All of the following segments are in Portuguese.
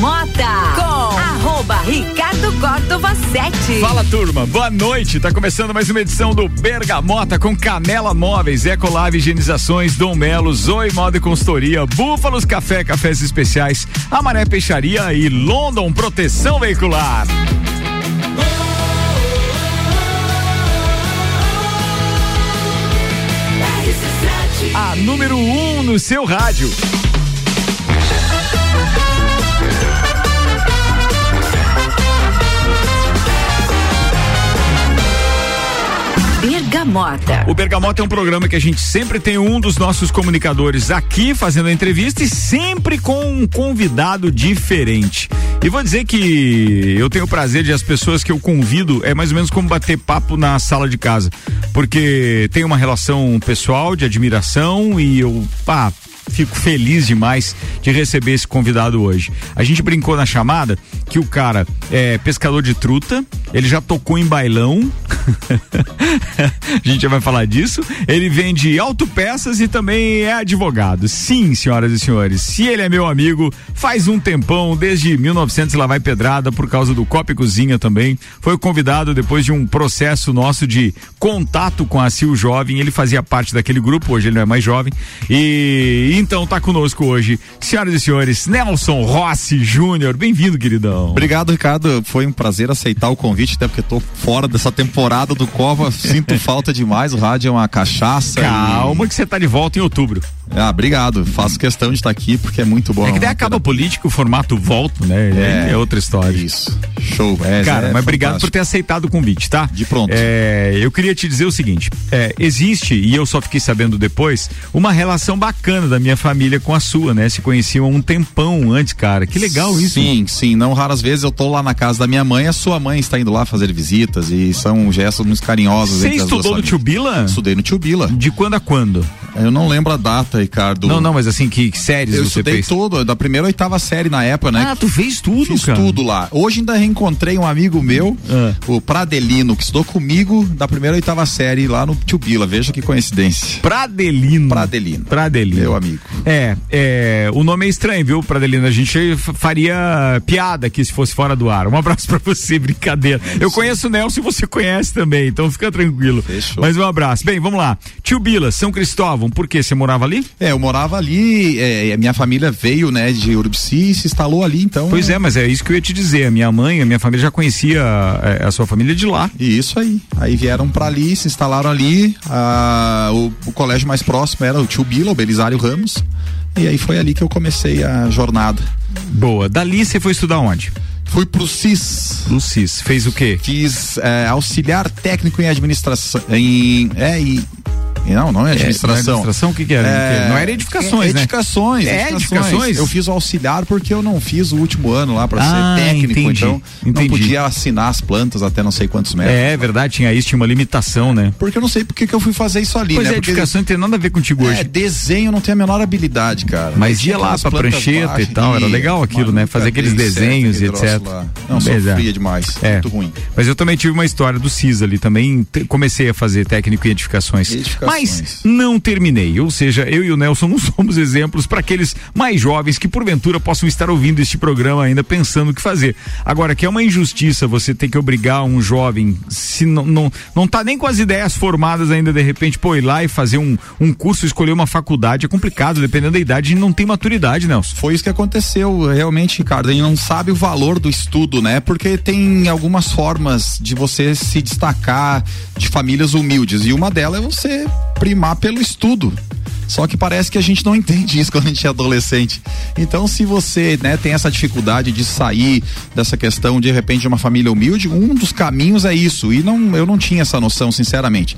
Bergamota com arroba Ricardo Córdova 7. Fala turma, boa noite. Tá começando mais uma edição do Bergamota com Canela Móveis, Ecolave Higienizações, Dom Melo, Zoe Moda e Consultoria, Búfalos Café, Cafés Especiais, Amaré Peixaria e London Proteção Veicular. A número 1 um no seu rádio. Bergamota. O Bergamota é um programa que a gente sempre tem um dos nossos comunicadores aqui fazendo a entrevista e sempre com um convidado diferente. E vou dizer que eu tenho o prazer de as pessoas que eu convido é mais ou menos como bater papo na sala de casa, porque tem uma relação pessoal de admiração e eu, pá, fico feliz demais de receber esse convidado hoje. A gente brincou na chamada que o cara é pescador de truta, ele já tocou em bailão. a gente já vai falar disso. Ele vende autopeças e também é advogado. Sim, senhoras e senhores, se ele é meu amigo, faz um tempão, desde 1900 lá vai pedrada por causa do Copa e Cozinha também. Foi convidado depois de um processo nosso de contato com a Sil Jovem. Ele fazia parte daquele grupo, hoje ele não é mais jovem. E então tá conosco hoje, senhoras e senhores, Nelson Rossi Júnior. Bem-vindo, queridão. Obrigado, Ricardo. Foi um prazer aceitar o convite, até porque tô fora dessa temporada do Cova. Sinto falta demais. O rádio é uma cachaça. Calma, e... que você tá de volta em outubro. Ah, obrigado. Faço questão de estar aqui porque é muito bom. É que daí acaba político, o formato volta, né? É, é outra história. Isso. Show. É, Cara, é mas obrigado por ter aceitado o convite, tá? De pronto. É, eu queria te dizer o seguinte: é, existe, e eu só fiquei sabendo depois, uma relação bacana da minha família com a sua, né? Se conheciam há um tempão antes, cara. Que legal isso. Sim, sim. Não raras vezes eu tô lá na casa da minha mãe, a sua mãe está indo lá fazer visitas e são gestos muito carinhosos. Você estudou no Tio Bila? Estudei no Tio Bila. De quando a quando? Eu não lembro a data, Ricardo. Não, não, mas assim, que, que séries eu você fez? tudo, da primeira oitava série na época, né? Ah, tu fez tudo, Fiz cara? tudo lá. Hoje ainda reencontrei um amigo meu, Ah. o Pradelino, que estudou comigo da primeira oitava série lá no Tio Bila. Veja que coincidência. Pradelino. Pradelino. Pradelino. Meu amigo. É, é, o nome é estranho, viu, Pradelino? A gente faria piada aqui se fosse fora do ar. Um abraço pra você, brincadeira. Eu conheço o Nelson e você conhece também, então fica tranquilo. Fechou. Mas um abraço. Bem, vamos lá. Tio Bila, São Cristóvão, por quê? Você morava ali? É, eu morava ali, é, a minha família veio, né, de Urubici e se instalou ali, então. Pois é, mas é isso que eu ia te dizer. A minha mãe, a minha família já conhecia é, a sua família de lá. E isso aí. Aí vieram pra ali, se instalaram ali. ah, o, o colégio mais próximo era o Tio Bila, o Belisário Ramos. E aí foi ali que eu comecei a jornada. Boa. Dali você foi estudar onde? Fui pro CIS. No CIS. Fez o quê? Fiz é, auxiliar técnico em administração. Em, é, e. Não, não é administração. É, não é administração? O que que era? Não era edificações, é, né? Edificações. É, edificações? Eu fiz o auxiliar porque eu não fiz o último ano lá pra Ah, ser técnico, entendi, então não entendi. podia assinar as plantas até não sei quantos metros. É, verdade, tinha isso, tinha uma limitação, né? Porque eu não sei porque que eu fui fazer isso ali, Pois né? é, Porque- edificação não tem nada a ver contigo É, hoje. desenho não tem a menor habilidade, cara. Mas ia lá pra prancheta e baixas tal, era legal aquilo, né? Fazer aqueles certo desenhos e etc. lá. Não, é. sofria demais. É. Muito ruim. Mas eu também tive uma história do CIS ali, também comecei a fazer técnico em edificações. Mas não terminei. Ou seja, eu e o Nelson não somos exemplos para aqueles mais jovens que porventura possam estar ouvindo este programa ainda pensando o que fazer. Agora, que é uma injustiça você ter que obrigar um jovem, se não, não, não tá nem com as ideias formadas ainda, de repente, pô, ir lá e fazer um, um curso, escolher uma faculdade, é complicado, dependendo da idade, a gente não tem maturidade, Nelson. Foi isso que aconteceu realmente, Ricardo. A gente não sabe o valor do estudo, né? Porque tem algumas formas de você se destacar de famílias humildes. E uma delas é você primar pelo estudo. Só que parece que a gente não entende isso quando a gente é adolescente. Então, se você né, tem essa dificuldade de sair dessa questão de repente de uma família humilde, um dos caminhos é isso. E não, eu não tinha essa noção, sinceramente.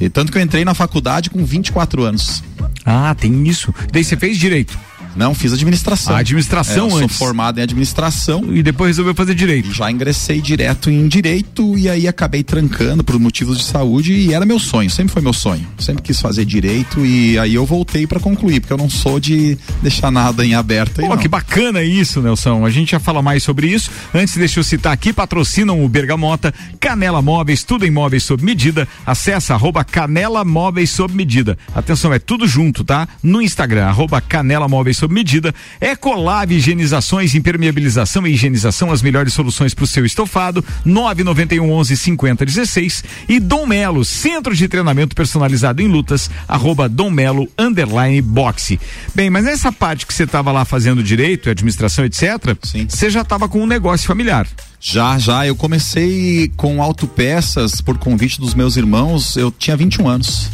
E tanto que eu entrei na faculdade com 24 anos. Ah, tem isso. Daí você fez direito. Não, fiz administração. A administração É, eu sou antes. formado em administração. E depois resolveu fazer direito. Já ingressei direto em direito e aí acabei trancando por motivos de saúde e era meu sonho, sempre foi meu sonho. Sempre quis fazer direito e aí eu voltei pra concluir, porque eu não sou de deixar nada em aberto aí, Pô, que bacana isso, Nelson. A gente já fala mais sobre isso. Antes, deixa eu citar aqui, patrocinam o Bergamota, Canela Móveis, tudo em móveis sob medida. Acesse arroba Canela Móveis sob medida. Atenção, é tudo junto, tá? No Instagram, arroba Canela Móveis sob medida, Ecolave Higienizações, Impermeabilização e Higienização, as melhores soluções para o seu estofado, 991 11 50 16 e Dom Melo, Centro de Treinamento Personalizado em Lutas, arroba Dom Melo, underline boxe. Bem, mas nessa parte que você estava lá fazendo direito, administração, etc., você já estava com um negócio familiar. Já, já. Eu comecei com autopeças por convite dos meus irmãos. Eu tinha 21 anos.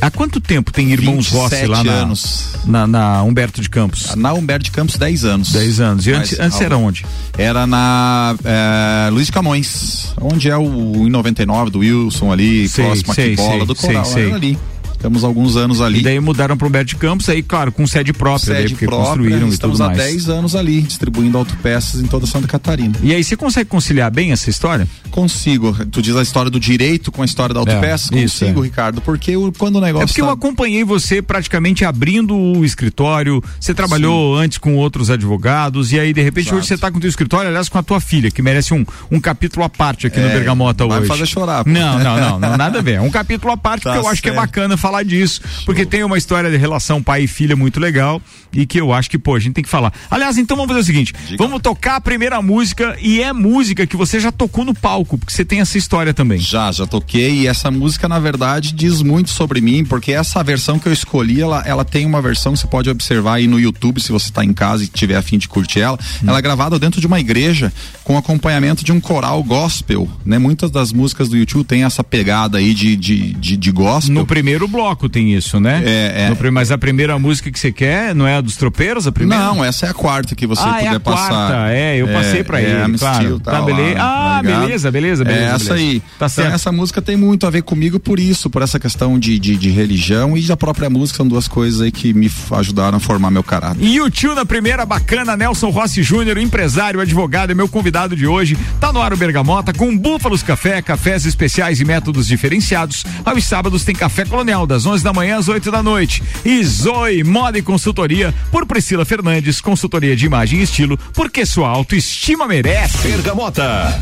Há quanto tempo tem irmãos Rossi lá na, anos. Na, na, Humberto de Campos? Na Humberto de Campos, 10 anos. 10 anos. E antes, antes era onde? Era na é, Luiz Camões, onde é o em 99 do Wilson ali, sei, próximo sei, aqui bola do Coral. Sei, sei. ali. Ficamos alguns anos ali. E daí mudaram para o Humberto de Campos, aí, claro, com sede própria, sede daí, porque própria, construíram e tudo mais. há 10 anos ali, distribuindo autopeças em toda Santa Catarina. E aí, você consegue conciliar bem essa história? Consigo. Tu diz a história do direito com a história da autopeça? É, Consigo, é. Ricardo, porque eu, quando o negócio. É porque tá... eu acompanhei você praticamente abrindo o escritório, você trabalhou Sim. antes com outros advogados, e aí, de repente, Exato. hoje você está com o teu escritório, aliás, com a tua filha, que merece um, um capítulo à parte aqui é, no Bergamota vai hoje. Vai fazer chorar. Pô. Não, não, não, não, nada a ver. É um capítulo à parte, tá porque eu acho que é bacana falar disso porque tem uma história de relação pai e filha muito legal e que eu acho que, pô, a gente tem que falar. Aliás, então vamos fazer o seguinte: Diga. vamos tocar a primeira música e é música que você já tocou no palco, porque você tem essa história também. Já, já toquei e essa música, na verdade, diz muito sobre mim, porque essa versão que eu escolhi, ela, ela tem uma versão que você pode observar aí no YouTube, se você está em casa e tiver afim de curtir ela. Hum. Ela é gravada dentro de uma igreja com acompanhamento de um coral gospel, né? Muitas das músicas do YouTube tem essa pegada aí de, de, de, de gospel. No primeiro bloco tem isso né? É, é. Mas a primeira música que você quer não é a dos tropeiros, a primeira? Não, essa é a quarta que você ah, puder é a passar. Quarta, é, eu passei pra é, ele, claro. Tá, beleza. ah, beleza, beleza, beleza. É essa beleza. aí. Tá certo. Então, essa música tem muito a ver comigo por isso, por essa questão de, de, de religião e da própria música, são duas coisas aí que me ajudaram a formar meu caráter. E o tio na primeira, bacana, Nelson Rossi Júnior, empresário, advogado, é meu convidado de hoje. Tá no ar o Bergamota com Búfalos Café, cafés especiais e métodos diferenciados. Aos sábados tem Café Colonial, das 11 da manhã às 8 da noite e Zoe Moda e Consultoria por Priscila Fernandes, consultoria de imagem e estilo, porque sua autoestima merece. Bergamota.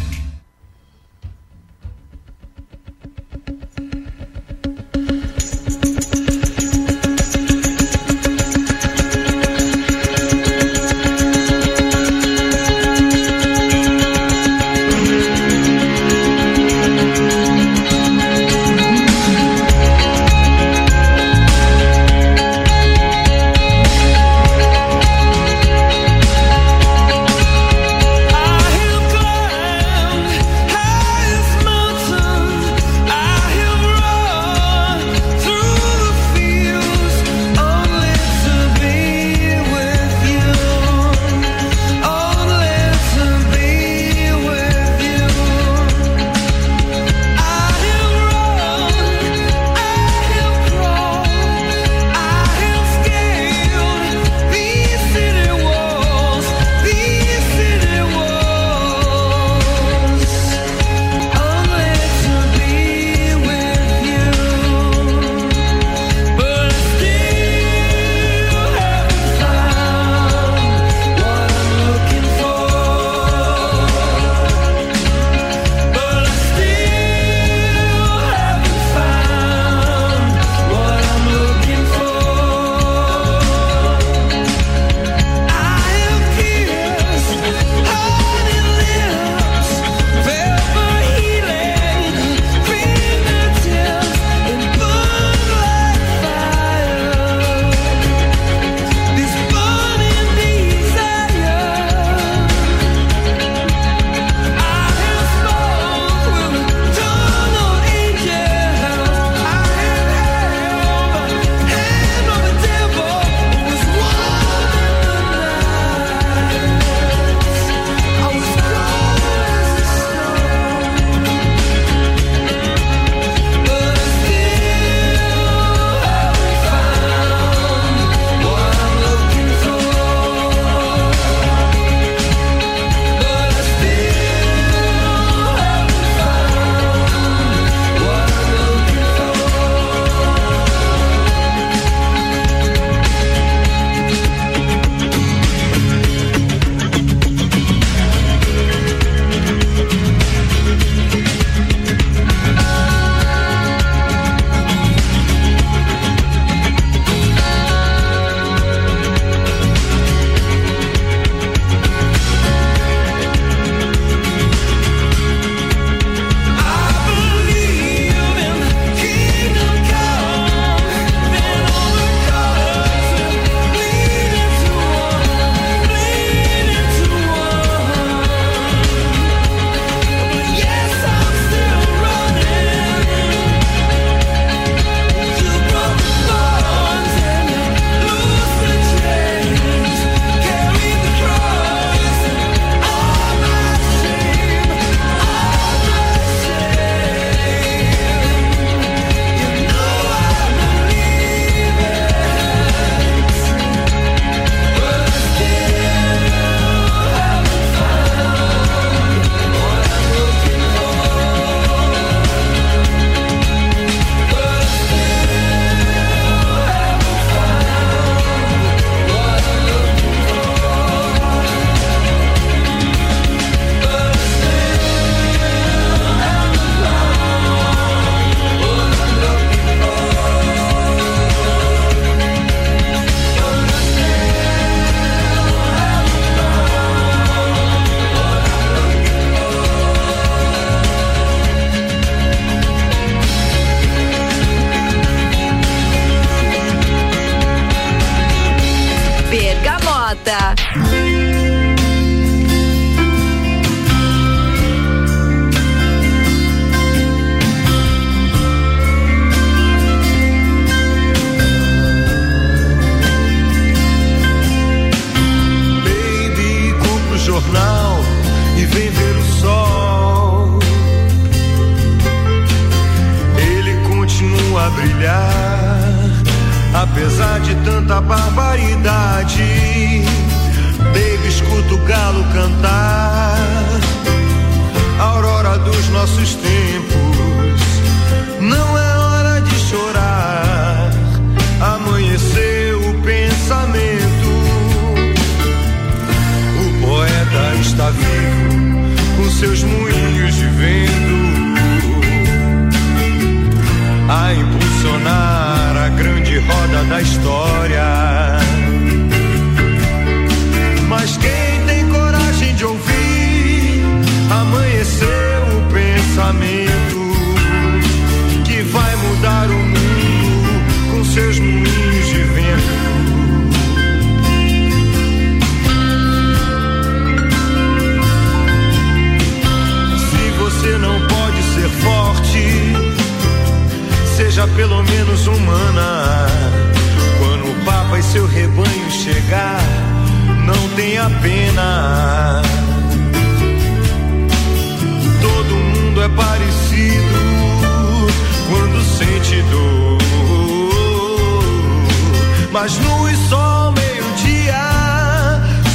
No e sol meio-dia,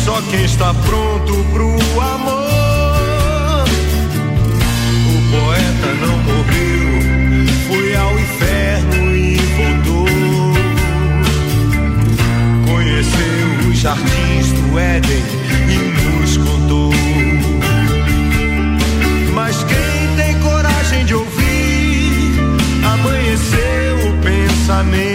só quem está pronto pro amor. O poeta não morreu, foi ao inferno e voltou. Conheceu os jardins do Éden e nos contou. Mas quem tem coragem de ouvir, amanheceu o pensamento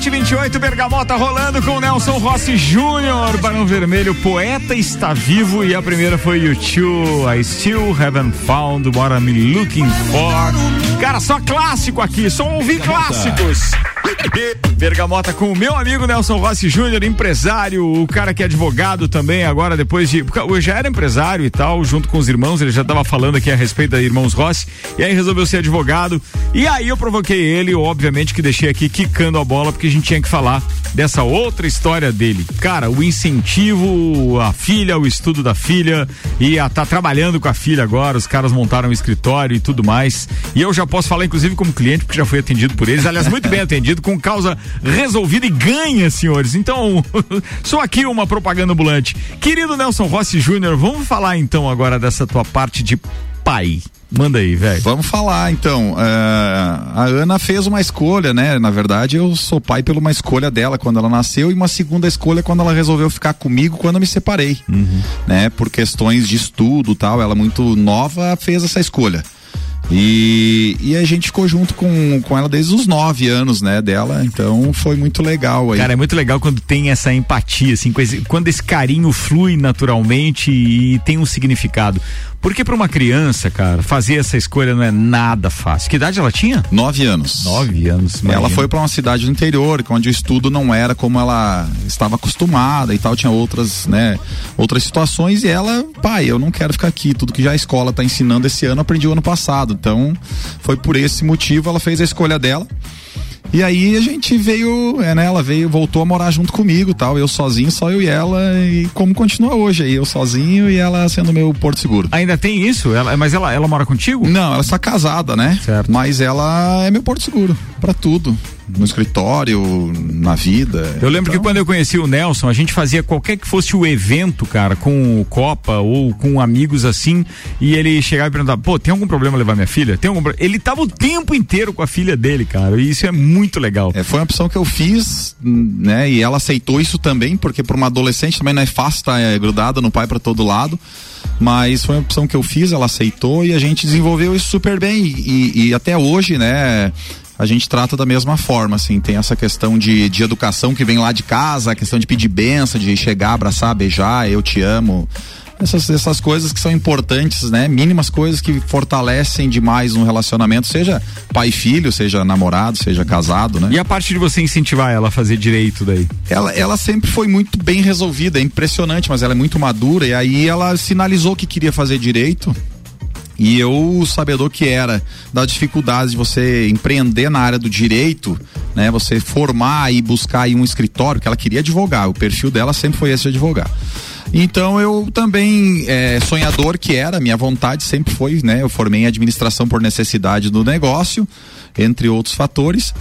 728 Bergamota rolando com Nelson Rossi Júnior, Barão Vermelho, poeta está vivo e a primeira foi YouTube, I Still Haven't Found What I'm Looking For. Cara, só clássico aqui, só ouvir clássicos. Bergamota com o meu amigo Nelson Rossi Júnior, empresário, o cara que é advogado também, agora depois de. Eu já era empresário e tal, junto com os irmãos, ele já tava falando aqui a respeito da Irmãos Rossi, e aí resolveu ser advogado. E aí eu provoquei ele, obviamente que deixei aqui quicando a bola, porque a gente tinha que falar dessa outra história dele. Cara, o incentivo à filha, o estudo da filha, e a tá trabalhando com a filha agora, os caras montaram um escritório e tudo mais. E eu já posso falar, inclusive, como cliente, porque já fui atendido por eles, aliás, muito bem atendido, com causa resolvida e ganha, senhores. Então, sou aqui uma propaganda ambulante. Querido Nelson Rossi Júnior, vamos falar então agora dessa tua parte de pai. Manda aí, velho. Vamos falar então. É, a Ana fez uma escolha, né? Na verdade, eu sou pai por uma escolha dela quando ela nasceu e uma segunda escolha quando ela resolveu ficar comigo quando eu me separei, né? Por questões de estudo, tal. Ela muito nova fez essa escolha. E, e a gente ficou junto com, com ela desde os nove anos, né, dela. Então foi muito legal aí. Cara, é muito legal quando tem essa empatia, assim, quando esse carinho flui naturalmente e tem um significado. Porque para uma criança, cara, fazer essa escolha não é nada fácil. Que idade ela tinha? Nove anos. Nove anos. Ela imagina. foi para uma cidade do interior, onde o estudo não era como ela estava acostumada e tal, tinha outras, né, outras situações e ela, pai, eu não quero ficar aqui, tudo que já a escola está ensinando esse ano, aprendi o ano passado. Então, foi por esse motivo ela fez a escolha dela. E aí a gente veio, é, né, ela veio, voltou a morar junto comigo, tal, eu sozinho, só eu e ela, e como continua hoje aí, eu sozinho e ela sendo meu porto seguro. Ainda tem isso? Ela, mas ela, ela mora contigo? Não, ela está casada, né? Certo. Mas ela é meu porto seguro, para tudo no escritório, na vida. Eu lembro então... que quando eu conheci o Nelson, a gente fazia qualquer que fosse o evento, cara, com Copa ou com amigos assim, e ele chegava e perguntava: pô, tem algum problema levar minha filha? Tem algum Ele tava o tempo inteiro com a filha dele, cara, e isso é muito legal. É, foi uma opção que eu fiz, né, e ela aceitou isso também, porque para uma adolescente também não é fácil estar tá, é, grudada no pai para todo lado mas foi uma opção que eu fiz, ela aceitou e a gente desenvolveu isso super bem e, e até hoje, né, a gente trata da mesma forma, assim, tem essa questão de, de educação que vem lá de casa, a questão de pedir benção, de chegar, abraçar, beijar, eu te amo. Essas, essas coisas que são importantes, né? Mínimas coisas que fortalecem demais um relacionamento, seja pai e filho, seja namorado, seja casado, né? E a parte de você incentivar ela a fazer direito daí? Ela, ela sempre foi muito bem resolvida, é impressionante, mas ela é muito madura e aí ela sinalizou que queria fazer direito e eu, sabedor que era da dificuldade de você empreender na área do direito, né? Você formar e buscar aí um escritório, que ela queria advogar, o perfil dela sempre foi esse de advogar. Então eu também, é, sonhador que era, minha vontade sempre foi, né? Eu formei em administração por necessidade do negócio, entre outros fatores.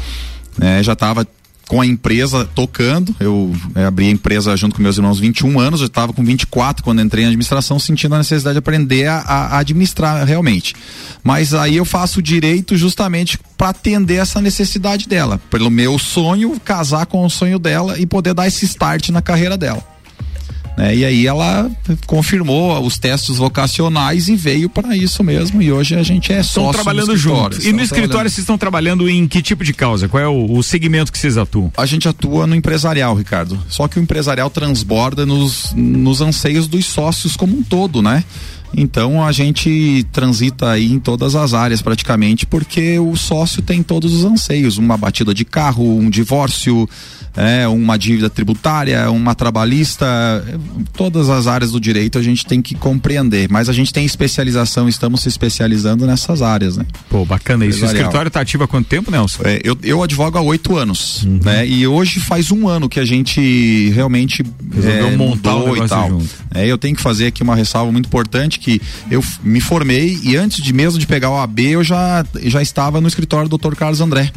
Né? Já estava com a empresa tocando. Eu é, abri a empresa junto com meus irmãos 21 anos, eu estava com 24 quando entrei em administração, sentindo a necessidade de aprender a, a administrar realmente. Mas aí eu faço direito justamente para atender essa necessidade dela, pelo meu sonho, casar com o sonho dela e poder dar esse start na carreira dela. Né? E aí ela confirmou os testes vocacionais e veio para isso mesmo. E hoje a gente é só trabalhando juntos. E no escritório vocês estão trabalhando em que tipo de causa? Qual é o, o, segmento que vocês atuam? A gente atua no empresarial, Ricardo. Só que o empresarial transborda nos, nos anseios dos sócios como um todo, né? Então a gente transita aí em todas as áreas praticamente, porque o sócio tem todos os anseios, uma batida de carro, um divórcio, é, uma dívida tributária, uma trabalhista, todas as áreas do direito a gente tem que compreender, mas a gente tem especialização, estamos se especializando nessas áreas, né? Pô, bacana isso. O escritório está ativo há quanto tempo, Nelson? É, eu, eu advogo há oito anos, uhum. né? E hoje faz um ano que a gente realmente resolveu é, montar o e tal. Junto. É, eu tenho que fazer aqui uma ressalva muito importante que eu me formei e antes de mesmo de pegar o AB eu já já estava no escritório do Dr. Carlos André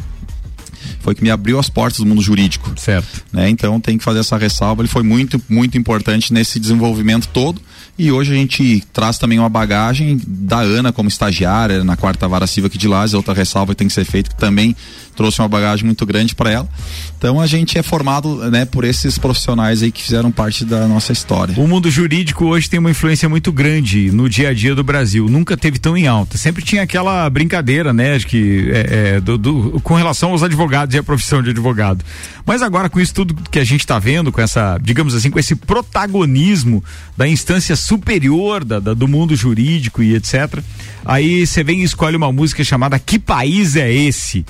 foi que me abriu as portas do mundo jurídico. Certo. Né? Então tem que fazer essa ressalva. Ele foi muito, muito importante nesse desenvolvimento todo. E hoje a gente traz também uma bagagem da Ana como estagiária na quarta vara civil aqui de Lages, outra ressalva que tem que ser feita, que também trouxe uma bagagem muito grande para ela. Então a gente é formado, né, por esses profissionais aí que fizeram parte da nossa história. O mundo jurídico hoje tem uma influência muito grande no dia a dia do Brasil. Nunca teve tão em alta. Sempre tinha aquela brincadeira, né, de que é, é, do, do, com relação aos advogados e a profissão de advogado. Mas agora com isso tudo que a gente está vendo, com essa, digamos assim, com esse protagonismo da instância superior da, da, do mundo jurídico e etc. Aí você vem e escolhe uma música chamada Que País é Esse?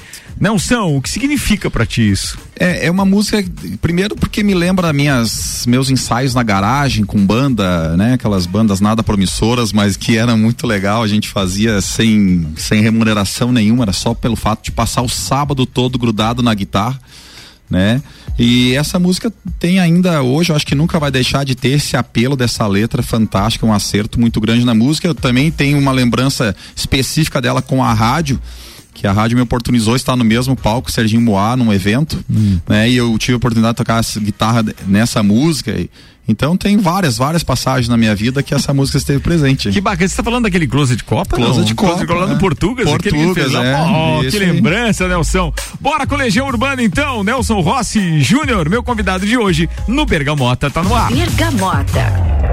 Nelson, o que significa para ti isso? É, é uma música, primeiro porque me lembra minhas, meus ensaios na garagem com banda, né? Aquelas bandas nada promissoras, mas que era muito legal. A gente fazia sem, sem remuneração nenhuma, era só pelo fato de passar o sábado todo grudado na guitarra né? E essa música tem ainda hoje, eu acho que nunca vai deixar de ter esse apelo dessa letra fantástica, um acerto muito grande na música. Eu também tenho uma lembrança específica dela com a rádio que a rádio me oportunizou estar no mesmo palco Serginho Moá num evento, hum. né? E eu tive a oportunidade de tocar guitarra nessa música e, então tem várias, várias passagens na minha vida que essa música esteve presente. Que bacana, você tá falando daquele Closet de Copa? Closet não? de Copa. Closet lá no Portugas? Portugas, é. Oh, que lembrança, Nelson. Bora com Legião Urbana então, Nelson Rossi Júnior, meu convidado de hoje no Bergamota, tá no ar. Bergamota.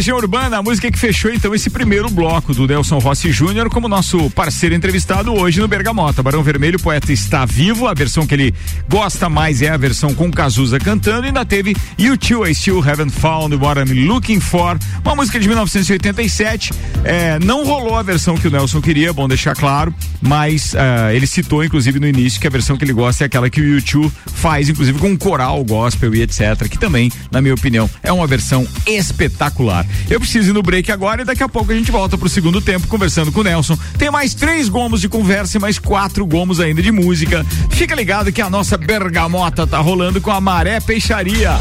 Legião Urbana, a música que fechou então esse primeiro bloco do Nelson Rossi Júnior como nosso parceiro entrevistado hoje no Bergamota. Barão Vermelho, poeta está vivo, a versão que ele gosta mais é a versão com Cazuza cantando. E ainda teve You Two I Still Haven't Found What I'm Looking For, uma música de 1987. É, não rolou a versão que o Nelson queria, bom deixar claro, mas uh, ele citou inclusive no início que a versão que ele gosta é aquela que o YouTube faz, inclusive com um coral gospel e etc, que também, na minha opinião, é uma versão espetacular. Eu preciso ir no break agora e daqui a pouco a gente volta pro segundo tempo conversando com o Nelson. Tem mais três gomos de conversa e mais quatro gomos ainda de música. Fica ligado que a nossa bergamota tá rolando com a Maré Peixaria.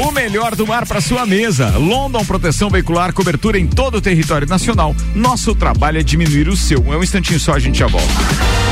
O melhor do mar para sua mesa. London Proteção Veicular, cobertura em todo o território nacional. Nosso trabalho é diminuir o seu. É um instantinho só, a gente já volta.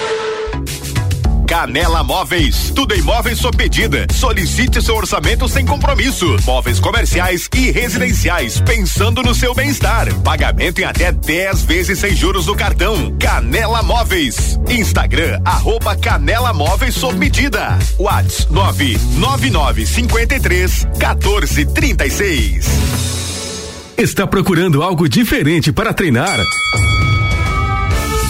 Canela Móveis. Tudo em móveis sob medida. Solicite seu orçamento sem compromisso. Móveis comerciais e residenciais, pensando no seu bem-estar. Pagamento em até 10 vezes sem juros no cartão. Canela Móveis. Instagram, arroba Canela Móveis sob medida. Whats 99953 1436. Está procurando algo diferente para treinar?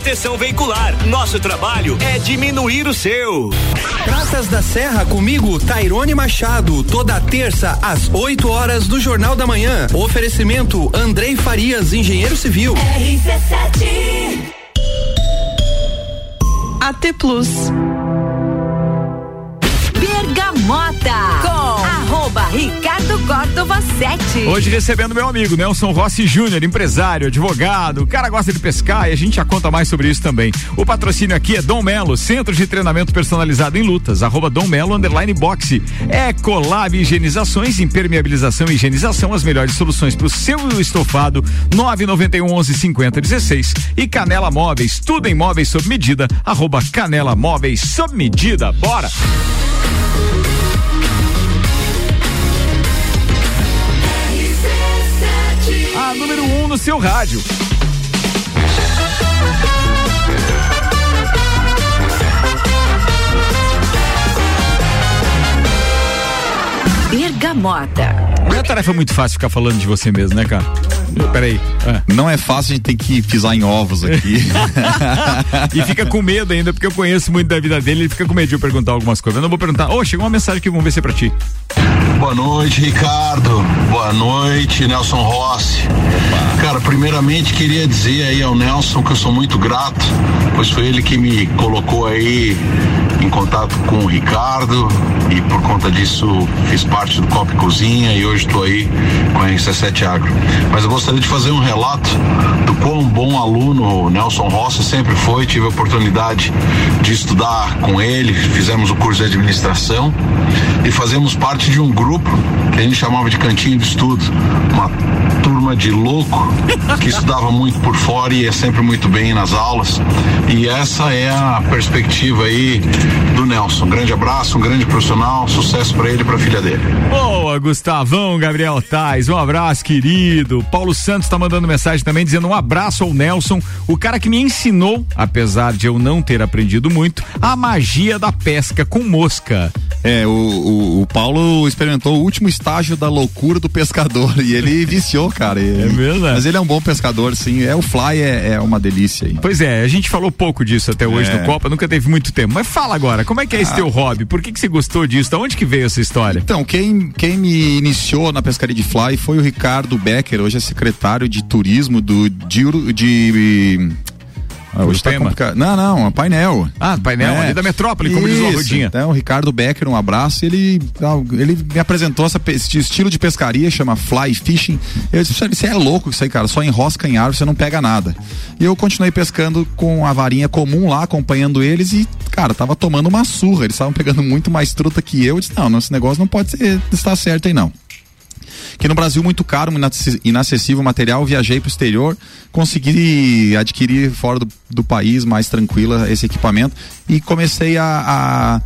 Proteção Veicular. Nosso trabalho é diminuir o seu. Praças da Serra comigo, Tairone Machado, toda terça às 8 horas do Jornal da Manhã. Oferecimento Andrei Farias, engenheiro civil. RC7 AT Plus. Bergamota com arroba Ricardo Córdova 7. Hoje recebendo meu amigo Nelson Rossi Júnior, empresário, advogado, o cara gosta de pescar e a gente já conta mais sobre isso também. O patrocínio aqui é Dom Melo, centro de treinamento personalizado em lutas, arroba Dom Melo, underline boxe. Ecolab Higienizações, impermeabilização e higienização, as melhores soluções para o seu estofado, 991 11 50 16. E Canela Móveis, tudo em móveis sob medida, arroba Canela Móveis sob medida. Bora! A número 1 um no seu rádio. Bergamota. Não é tarefa muito fácil ficar falando de você mesmo, né, cara? Peraí. É. Não é fácil, a gente tem que pisar em ovos aqui. e fica com medo ainda, porque eu conheço muito da vida dele, ele fica com medo de eu perguntar algumas coisas. Eu não vou perguntar. Ô, oh, chegou uma mensagem aqui, vamos ver se é pra ti. Boa noite, Ricardo. Boa noite, Nelson Rossi. Cara, primeiramente queria dizer aí ao Nelson que eu sou muito grato, pois foi ele que me colocou aí em contato com o Ricardo e por conta disso fiz parte do Copa e Cozinha e hoje estou aí com a RC7 Agro. Mas eu gostaria de fazer um relato do quão bom aluno o Nelson Rossi sempre foi. Tive a oportunidade de estudar com ele, fizemos o curso de administração e fazemos parte de um grupo que a gente chamava de cantinho de estudo. Uma turma de louco que estudava muito por fora e ia sempre muito bem nas aulas. E essa é a perspectiva aí do Nelson. Um grande abraço, um grande profissional, sucesso para ele e para a filha dele. Boa, Gustavão, Gabriel Tais, um abraço, querido. Paulo Santos está mandando mensagem também dizendo um abraço ao Nelson, o cara que me ensinou, apesar de eu não ter aprendido muito, a magia da pesca com mosca. É, o, o, o Paulo experimentou o último estágio da loucura do pescador e ele viciou, cara. É mesmo? Mas ele é um bom pescador, sim. É o fly é, é uma delícia aí. Pois é, a gente falou pouco disso até hoje é. no Copa, nunca teve muito tempo. Mas fala agora, como é que é esse ah. teu hobby? Por que que você gostou disso? Da onde que veio essa história? Então, quem, quem me iniciou na pescaria de fly foi o Ricardo Becker, hoje é secretário de turismo do de, de ah, hoje tá complicado. Não, não, é painel. Ah, painel, é. ali da metrópole, como Isso. diz o Rodinha. Então, o Ricardo Becker, um abraço. Ele, ele me apresentou essa, esse estilo de pescaria, chama fly fishing. Eu disse, você é louco isso aí, cara. Só enrosca em árvore, você não pega nada. E eu continuei pescando com a varinha comum lá, acompanhando eles e, cara, tava tomando uma surra. Eles estavam pegando muito mais truta que eu. Eu disse, não, esse negócio não pode ser, estar certo aí não que no Brasil muito caro, inacessível material, viajei para o exterior, consegui adquirir fora do, do, país mais tranquila esse equipamento e comecei a,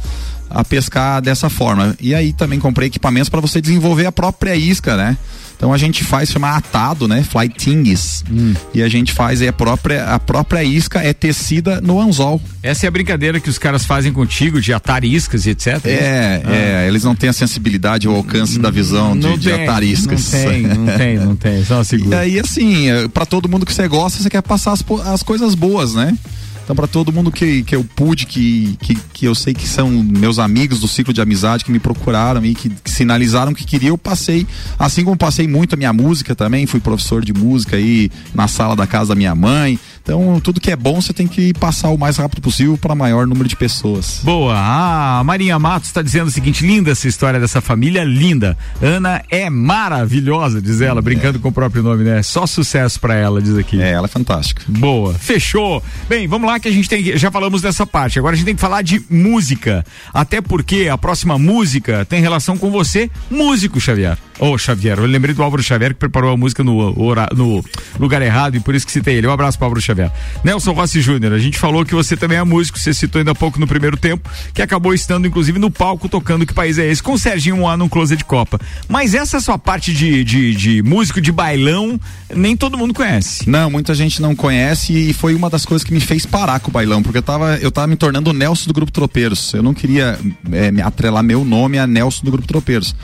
a, a pescar dessa forma. E aí também comprei equipamentos para você desenvolver a própria isca, né? Então a gente faz chamar atado, né? Fly tings. Hum. E a gente faz é a própria a própria isca é tecida no anzol. Essa é a brincadeira que os caras fazem contigo de atar iscas e etc. É, ah. é, eles não têm a sensibilidade ou alcance da visão de, de atar iscas. Não tem, não tem, não tem, só segura. E aí assim, é, para todo mundo que você gosta, você quer passar as, as coisas boas, né? Então, para todo mundo que, que eu pude, que, que, que eu sei que são meus amigos do ciclo de amizade, que me procuraram e que, que sinalizaram que queria, eu passei, assim como passei muito a minha música também, fui professor de música aí na sala da casa da minha mãe. Então, tudo que é bom você tem que passar o mais rápido possível para maior número de pessoas. Boa. Ah, a Marinha Matos está dizendo o seguinte: linda essa história dessa família, linda. Ana é maravilhosa, diz ela, brincando é. com o próprio nome, né? Só sucesso para ela, diz aqui. É, ela é fantástica. Boa. Fechou. Bem, vamos lá que a gente tem que, já falamos dessa parte. Agora a gente tem que falar de música. Até porque a próxima música tem relação com você, músico, Xavier. Ô, oh, Xavier, eu lembrei do Álvaro Xavier que preparou a música no, no lugar errado e por isso que citei ele. Um abraço para Álvaro Xavier. Nelson Rossi Júnior, a gente falou que você também é músico, você citou ainda há pouco no primeiro tempo, que acabou estando inclusive no palco tocando Que País é Esse, com o Serginho Moá no Closet de Copa. Mas essa sua parte de, de, de músico de bailão, nem todo mundo conhece. Não, muita gente não conhece e foi uma das coisas que me fez parar com o bailão, porque eu tava, eu tava me tornando o Nelson do Grupo Tropeiros. Eu não queria é, atrelar meu nome a Nelson do Grupo Tropeiros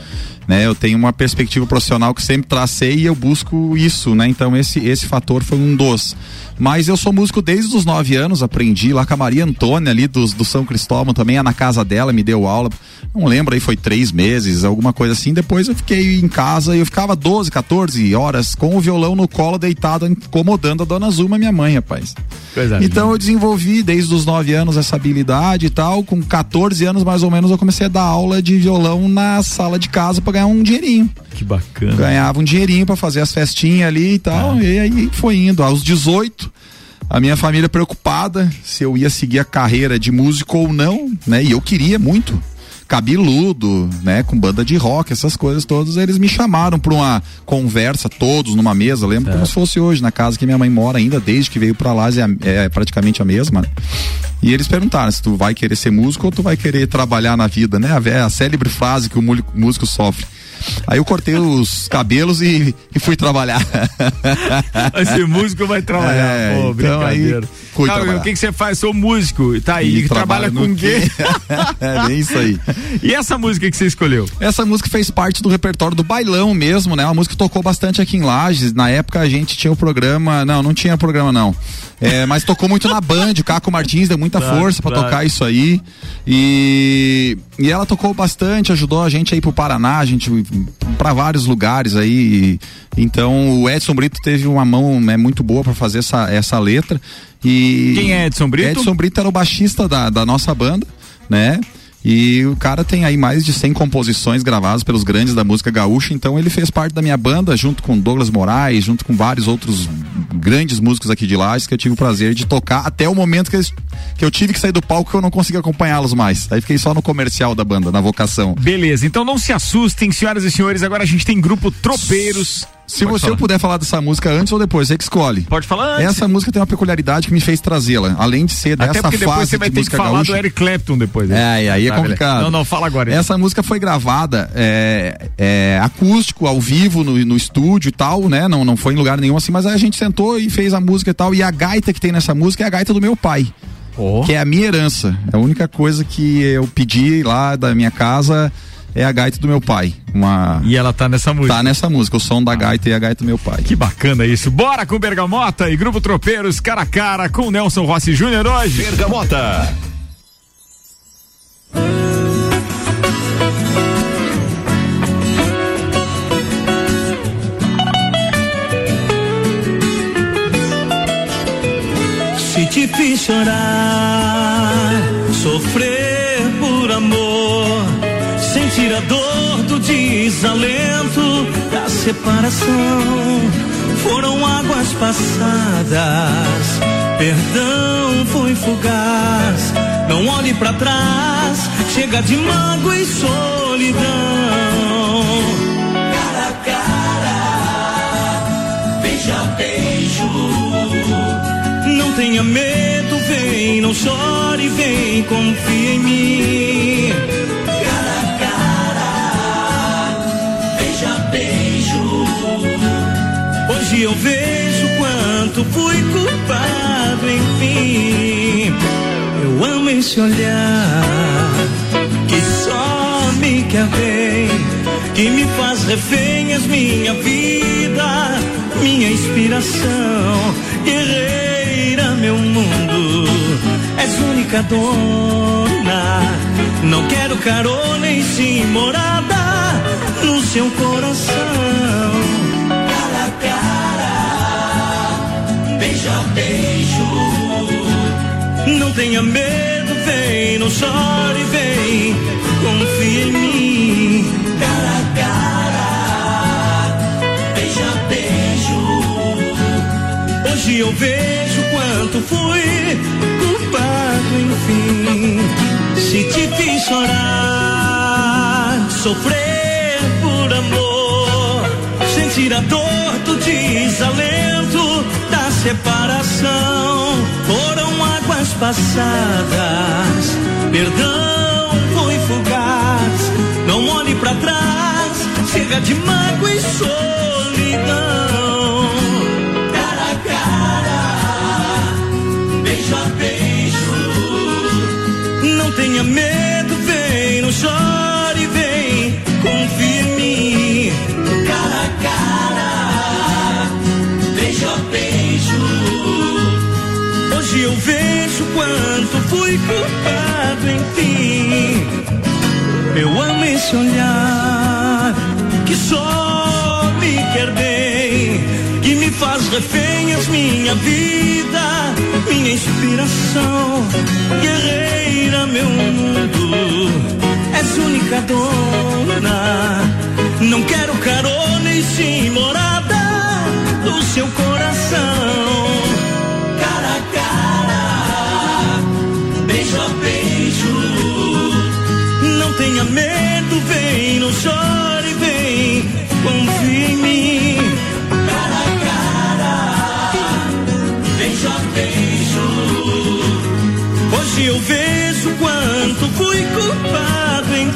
né? Eu tenho uma perspectiva profissional que sempre tracei e eu busco isso, né? Então esse esse fator foi um dos. Mas eu sou músico desde os nove anos, aprendi lá com a Maria Antônia ali do, do São Cristóvão também, é na casa dela, me deu aula. Não lembro, aí foi três meses, alguma coisa assim. Depois eu fiquei em casa e eu ficava 12, 14 horas com o violão no colo, deitado, incomodando a dona Zuma, minha mãe, rapaz. Coisa então linda. eu desenvolvi desde os nove anos essa habilidade e tal. Com 14 anos mais ou menos eu comecei a dar aula de violão na sala de casa para ganhar um dinheirinho. Que bacana. Ganhava um dinheirinho para fazer as festinhas ali e tal. Ah. E aí foi indo. Aos 18, a minha família preocupada se eu ia seguir a carreira de músico ou não, né? E eu queria muito. Cabeludo, né? Com banda de rock, essas coisas todas. Eles me chamaram para uma conversa, todos numa mesa, lembro é. como se fosse hoje, na casa que minha mãe mora ainda, desde que veio para lá, é, é praticamente a mesma. E eles perguntaram se tu vai querer ser músico ou tu vai querer trabalhar na vida, né? A, a célebre frase que o músico sofre. Aí eu cortei os cabelos e, e fui trabalhar. Vai ser músico vai trabalhar. É, Pô, então aí fui Não, o que, que você faz? Sou músico. Tá aí. E trabalha com quê? é bem isso aí. E essa música que você escolheu? Essa música fez parte do repertório do bailão mesmo, né? Uma música que tocou bastante aqui em Lages. Na época a gente tinha o programa. Não, não tinha programa, não. É, mas tocou muito na Band, o Caco Martins deu muita claro, força para claro. tocar isso aí. E, e ela tocou bastante, ajudou a gente aí pro Paraná, a gente para vários lugares aí. então o Edson Brito teve uma mão né, muito boa para fazer essa, essa letra. E Quem é Edson Brito? Edson Brito era o baixista da, da nossa banda, né? E o cara tem aí mais de 100 composições gravadas pelos grandes da música gaúcha, então ele fez parte da minha banda, junto com Douglas Moraes, junto com vários outros grandes músicos aqui de Lages, que eu tive o prazer de tocar até o momento que, eles, que eu tive que sair do palco que eu não consegui acompanhá-los mais. Aí fiquei só no comercial da banda, na vocação. Beleza, então não se assustem, senhoras e senhores, agora a gente tem grupo Tropeiros. Se você eu puder falar dessa música antes ou depois, você que escolhe. Pode falar antes. Essa música tem uma peculiaridade que me fez trazê-la. Além de ser dessa Até porque depois você vai ter que falar gaúcha. do Eric Clapton depois. Né? É, aí é tá, complicado. Não, não, fala agora. Essa música foi gravada é, é, acústico, ao vivo, no, no estúdio e tal, né? Não, não foi em lugar nenhum assim, mas aí a gente sentou e fez a música e tal. E a gaita que tem nessa música é a gaita do meu pai. Oh. Que é a minha herança. É a única coisa que eu pedi lá da minha casa é a gaita do meu pai. Uma... E ela tá nessa música. Tá nessa música, o som da gaita e a gaita do meu pai. Que bacana isso. Bora com Bergamota e Grupo Tropeiros, cara a cara com Nelson Rossi Júnior hoje. Bergamota. Se te fiz chorar, sofrer por amor sentir a dor do desalento da separação. Foram águas passadas, perdão foi fugaz. Não olhe para trás, chega de mágoa e solidão. Cara a cara, beija beijo. Não tenha medo, vem, não chore, vem, confia em mim Hoje eu vejo quanto fui culpado, enfim. Eu amo esse olhar que só me quer bem, que me faz reféns, minha vida, minha inspiração, guerreira, meu mundo. És única dona, não quero carona e sim morada no seu coração beija, beijo. Não tenha medo, vem, não chore, vem, confia em mim. Cara a cara, beija, beijo. Hoje eu vejo quanto fui fiz chorar, sofrer por amor, sentir a dor do desalento da separação. Foram águas passadas, perdão foi fugaz. Não olhe pra trás, chega de mágoa e solidão. Cara a cara, beijo a beijo. Hoje eu vejo quanto fui culpado em ti. Eu amo esse olhar que só me quer bem, que me faz reféns minha vida, minha inspiração, guerreira, meu mundo. És única dona, não quero carona e sim morada do seu coração. Beijo a beijo. Não tenha medo, vem, não chore, vem, confia em mim. Cara a cara, beijo a beijo. Hoje eu vejo quanto fui culpado em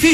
Se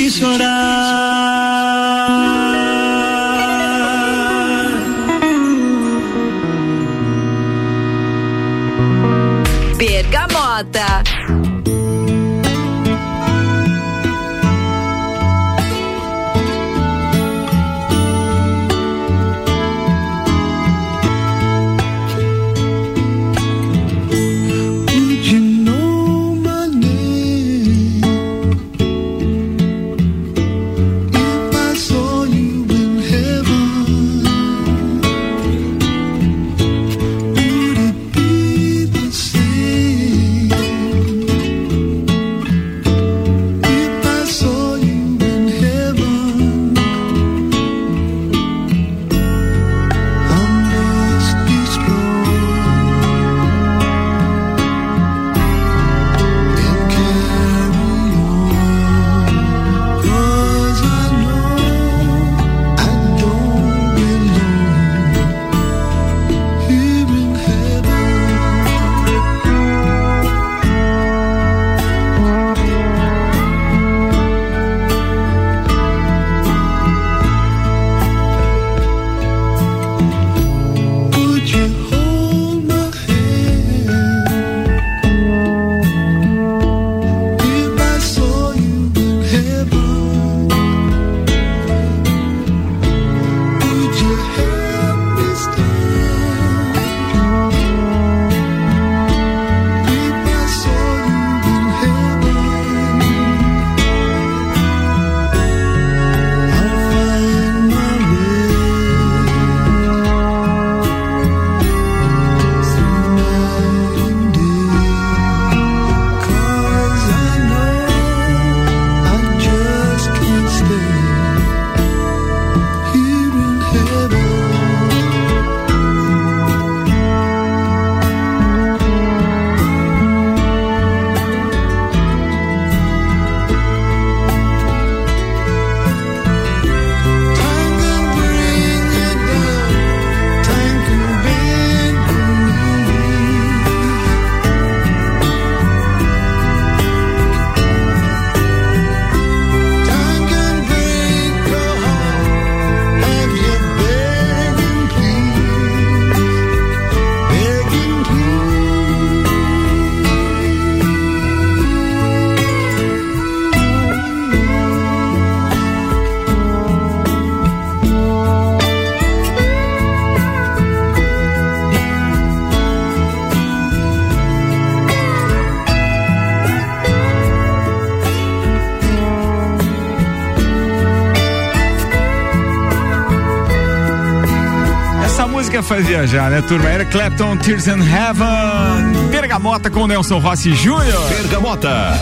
viajar, né, turma? Era Clapton, Tears in Heaven, Bergamota com Nelson Rossi Júnior. Bergamota.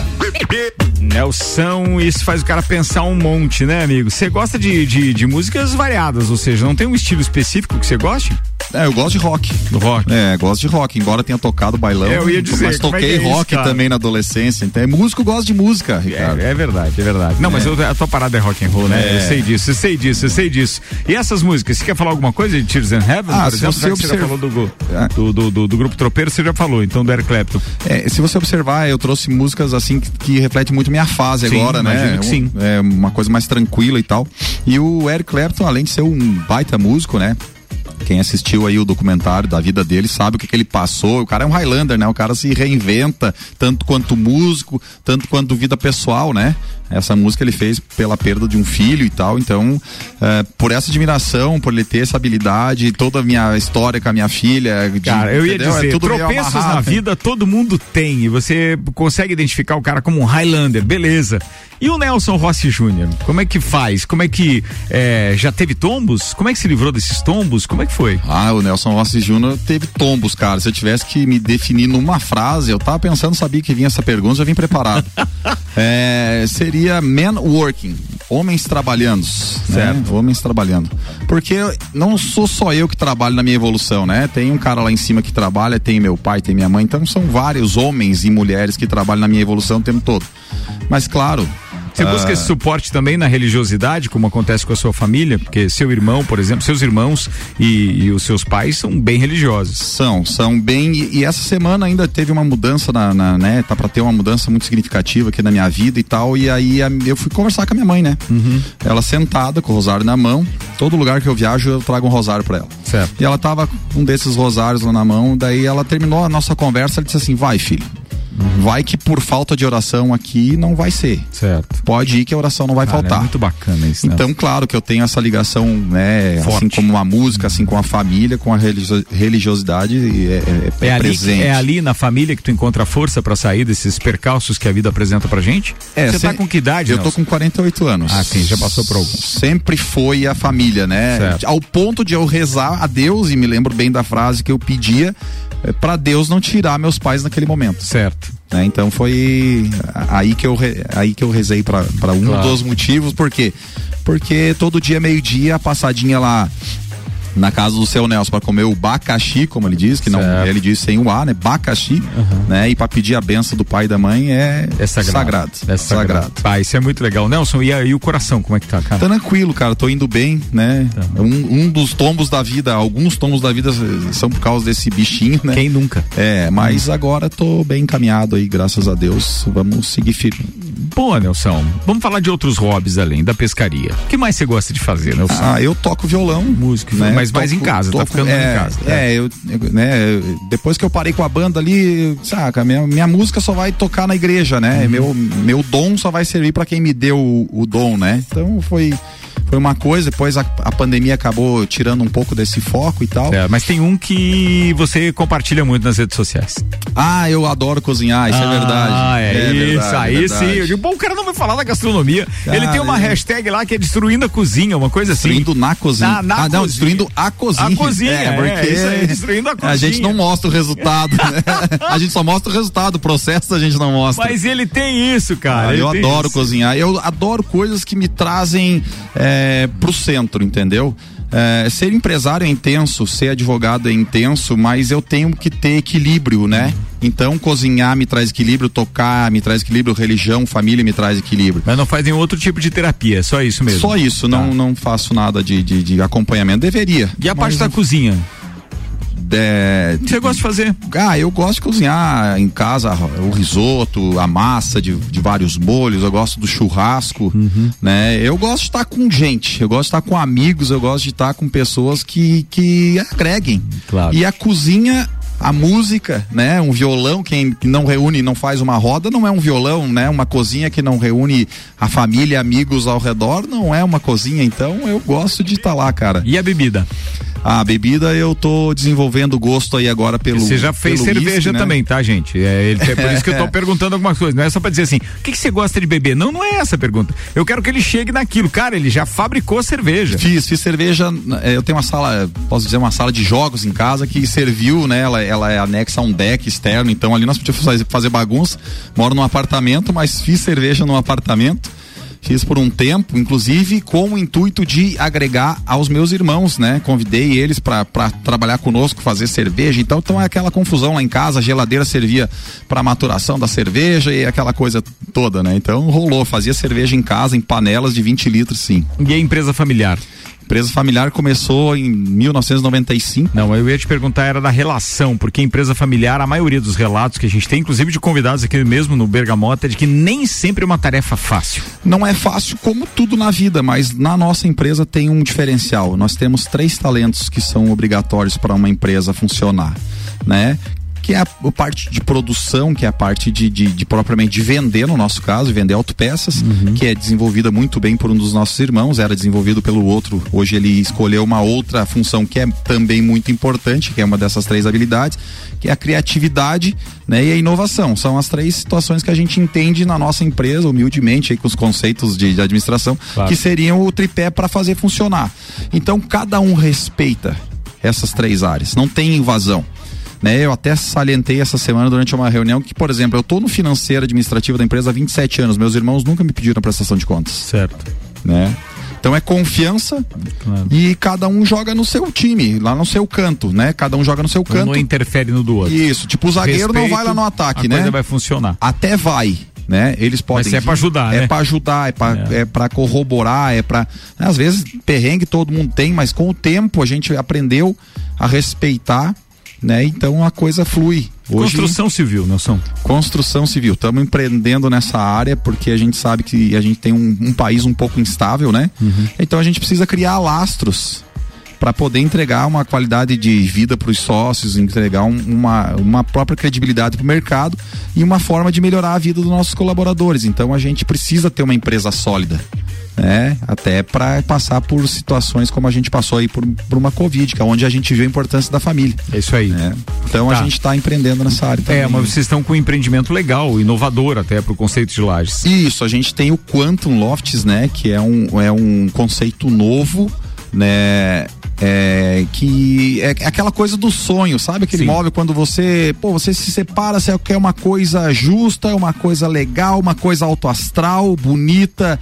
Nelson, isso faz o cara pensar um monte, né, amigo? Você gosta de, de, de músicas variadas, ou seja, não tem um estilo específico que você goste? É, eu gosto de rock. Do rock? É, gosto de rock, embora tenha tocado bailão. É, eu ia dizer, mas é toquei que é isso, rock cara? também na adolescência. Então, é músico gosta de música, Ricardo. É, é verdade, é verdade. Não, mas É. eu- a tua parada é rock and roll, né? É. Eu sei disso, eu sei disso, eu sei disso. E essas músicas, você quer falar alguma coisa de Tears in Heaven, Ah, por se exemplo? você Já que você já observa- falou do, go- do, do, do- do grupo tropeiro, você já falou, então do Eric Clapton. É, se você observar, eu trouxe músicas assim que, que refletem muito minha fase Sim, agora, né? sim. É uma coisa mais tranquila e tal. E o Eric Clapton, além de ser um baita músico, né? Quem assistiu aí o documentário da vida dele sabe o que, que ele passou. O cara é um Highlander, né? O cara se reinventa, tanto quanto músico, tanto quanto vida pessoal, né? Essa música ele fez pela perda de um filho e tal. Então, eh, por essa admiração, por ele ter essa habilidade, toda a minha história com a minha filha. de- Cara, eu ia entendeu? É dizer, tudo meio tropeços na vida todo mundo tem e você consegue identificar o cara como um Highlander, beleza. E o Nelson Rossi Júnior, como é que faz? Como é que é, já teve tombos? Como é que se livrou desses tombos? Como é que foi? Ah, o Nelson Rossi Júnior teve tombos, cara. Se eu tivesse que me definir numa frase, eu tava pensando, sabia que vinha essa pergunta, já vim preparado. É, seria men working, homens trabalhando, né? Homens trabalhando. Porque não sou só eu que trabalho na minha evolução, né? Tem um cara lá em cima que trabalha, tem meu pai, tem minha mãe, então são vários homens e mulheres que trabalham na minha evolução o tempo todo. Mas claro, Você ah, busca esse suporte também na religiosidade, como acontece com a sua família? Porque seu irmão, por exemplo, seus irmãos e, e os seus pais são bem religiosos. São, são bem. E, e essa semana ainda teve uma mudança na, na né? Tá pra ter uma mudança muito significativa aqui na minha vida e tal. E aí a- eu fui conversar com a minha mãe, né? Ela sentada com o rosário na mão. Todo lugar que eu viajo eu trago um rosário pra ela. Certo. E ela tava com um desses rosários lá na mão. Daí ela terminou a nossa conversa. Ela disse assim: vai, filho. Vai que por falta de oração aqui não vai ser. Certo. Pode ir que a oração não vai Cara, faltar. É muito bacana isso, né? Então, claro que eu tenho essa ligação, né? Forte. Assim como a música, assim como a família, com a religio- religiosidade e é, é- é É ali, presente. é ali na família que tu encontra força pra sair desses percalços que a vida apresenta pra gente? É, Você tá se- com que idade, Eu tô Nelson? com 48 anos. Ah, sim, já passou por alguns. Sempre foi a família, né? Certo. Ao ponto de eu rezar a Deus, e me lembro bem da frase que eu pedia, é, para Deus não tirar meus pais naquele momento. Certo. Né? Então foi aí que eu, aí que eu rezei para um Claro. dos motivos, por quê? Porque todo dia, meio-dia, a passadinha lá na casa do seu Nelson para comer o bacaxi, como ele diz, que não Certo. ele diz sem o A, né? Bacaxi, né? E para pedir a benção do pai e da mãe é, É sagrado. sagrado. É sagrado. Ah, isso é muito legal. Nelson, e, a- e o coração, como é que tá, cara? Tá tranquilo, cara, tô indo bem, né? Tá. Um, um dos tombos da vida, alguns tombos da vida são por causa desse bichinho, né? Quem nunca? É, mas agora tô bem encaminhado aí, graças a Deus. Vamos seguir firme. Boa, Nelson. Vamos falar de outros hobbies além da pescaria. O que mais você gosta de fazer, Nelson? Ah, eu toco violão. Músico, né? mas mais em casa, tá ficando mais é, em casa. É, eu, eu- né, depois que eu parei com a banda ali, saca, minha, minha música só vai tocar na igreja, Uhum. né? Meu, meu dom só vai servir pra quem me deu o, o dom, né? Então foi, foi uma coisa, depois a, a pandemia acabou tirando um pouco desse foco e tal. É, mas tem um que você compartilha muito nas redes sociais. Ah, eu adoro cozinhar, isso é verdade. Ah, é, isso. verdade, aí é verdade. sim. Eu digo, bom, o cara não vai falar da gastronomia. Cara, Ele tem uma é. hashtag lá que é destruindo a cozinha, uma coisa assim. Destruindo na cozinha. Na- na ah, não, cozinha. destruindo a cozinha. A cozinha, é, é, porque isso aí, destruindo a A gente cozinha. não mostra o resultado, né? A gente só mostra o resultado, o processo a gente não mostra. Mas ele tem isso, cara. Ah, eu adoro isso. cozinhar. Eu adoro coisas que me trazem é, pro centro, entendeu? É, ser empresário é intenso, ser advogado é intenso, mas eu tenho que ter equilíbrio, né? Então, cozinhar me traz equilíbrio, tocar me traz equilíbrio, religião, família me traz equilíbrio. Mas não faz nenhum outro tipo de terapia, é só isso mesmo. Só isso, não, não faço nada de, de, de acompanhamento. Deveria. E a parte da cozinha? É, você gosta de fazer? Ah, eu gosto de cozinhar em casa o risoto, a massa de, de vários molhos, eu gosto do churrasco, Uhum. né? Eu gosto de estar com gente, eu gosto de estar com amigos, eu gosto de estar com pessoas que, que agreguem. Claro. E a cozinha, a música, né? Um violão, quem não reúne, não faz uma roda, não é um violão, né? Uma cozinha que não reúne a família, amigos ao redor, não é uma cozinha, então eu gosto de estar lá, cara. E a bebida? A bebida eu tô desenvolvendo gosto aí agora pelo. Você já fez cerveja né? também, tá, gente? É, é por isso que eu tô perguntando algumas coisas. Não é só pra dizer assim, o que, que você gosta de beber? Não, não é essa a pergunta. Eu quero que ele chegue naquilo. Cara, ele já fabricou cerveja. Fiz, fiz cerveja. é, Eu tenho uma sala, posso dizer, uma sala de jogos em casa que serviu, né? Ela, ela é anexa a um deck externo, então ali nós podíamos fazer, bagunça. Moro num apartamento, mas fiz cerveja num apartamento. Fiz por um tempo, inclusive com o intuito de agregar aos meus irmãos, né? Convidei eles para trabalhar conosco, fazer cerveja. Então, então é aquela confusão lá em casa. A geladeira servia para maturação da cerveja e aquela coisa toda, né? Então rolou, fazia cerveja em casa, em panelas de 20 litros, sim. E a empresa familiar? Empresa familiar começou em 1995. Não, eu ia te perguntar era da relação, porque empresa familiar, a maioria dos relatos que a gente tem, inclusive de convidados aqui mesmo no Bergamota, é de que nem sempre é uma tarefa fácil. Não é fácil como tudo na vida, mas na nossa empresa tem um diferencial. Nós temos três talentos que são obrigatórios para uma empresa funcionar, né? Que é a, parte de produção, que é a parte de, de, de propriamente de vender, no nosso caso, vender autopeças, que é desenvolvida muito bem por um dos nossos irmãos, era desenvolvido pelo outro. Hoje ele escolheu uma outra função que é também muito importante, que é uma dessas três habilidades, que é a criatividade né, e a inovação. São as três situações que a gente entende na nossa empresa, humildemente, aí, com os conceitos de, de administração, Claro. que seriam o tripé para fazer funcionar. Então, cada um respeita essas três áreas, não tem invasão. Né, eu até salientei essa semana durante uma reunião que, por exemplo, eu estou no financeiro administrativo da empresa há 27 anos, meus irmãos nunca me pediram prestação de contas. Certo. Né? Então é confiança e cada um joga no seu time, lá no seu canto, né? Cada um joga no seu Um canto. não interfere no do outro. Isso, tipo o zagueiro não Respeito, vai lá no ataque, a né? coisa vai funcionar. Até vai, né? Eles podem. Mas é pra ajudar, É né? pra ajudar, é pra, é. pra corroborar, é pra. Às vezes, perrengue todo mundo tem, mas com o tempo a gente aprendeu a respeitar, né? Então a coisa flui. Hoje, Construção civil, Nelson. Construção civil. Estamos empreendendo nessa área porque a gente sabe que a gente tem um, um país um pouco instável, né? Uhum. Então a gente precisa criar lastros para poder entregar uma qualidade de vida para os sócios, entregar um- uma, uma própria credibilidade para o mercado e uma forma de melhorar a vida dos nossos colaboradores. Então a gente precisa ter uma empresa sólida. Né? Até para passar por situações como a gente passou aí por, por uma Covid, que é onde a gente viu a importância da família. É isso aí. Então Tá. a gente está empreendendo nessa área também. É, mas vocês estão com um empreendimento legal, inovador até pro conceito de lajes. Isso, a gente tem o Quantum Lofts, né? Que é um, é um conceito novo, né? É, que é aquela coisa do sonho, sabe? Aquele imóvel quando você, pô, você se separa, você quer uma coisa justa, uma coisa legal, uma coisa alto astral, bonita,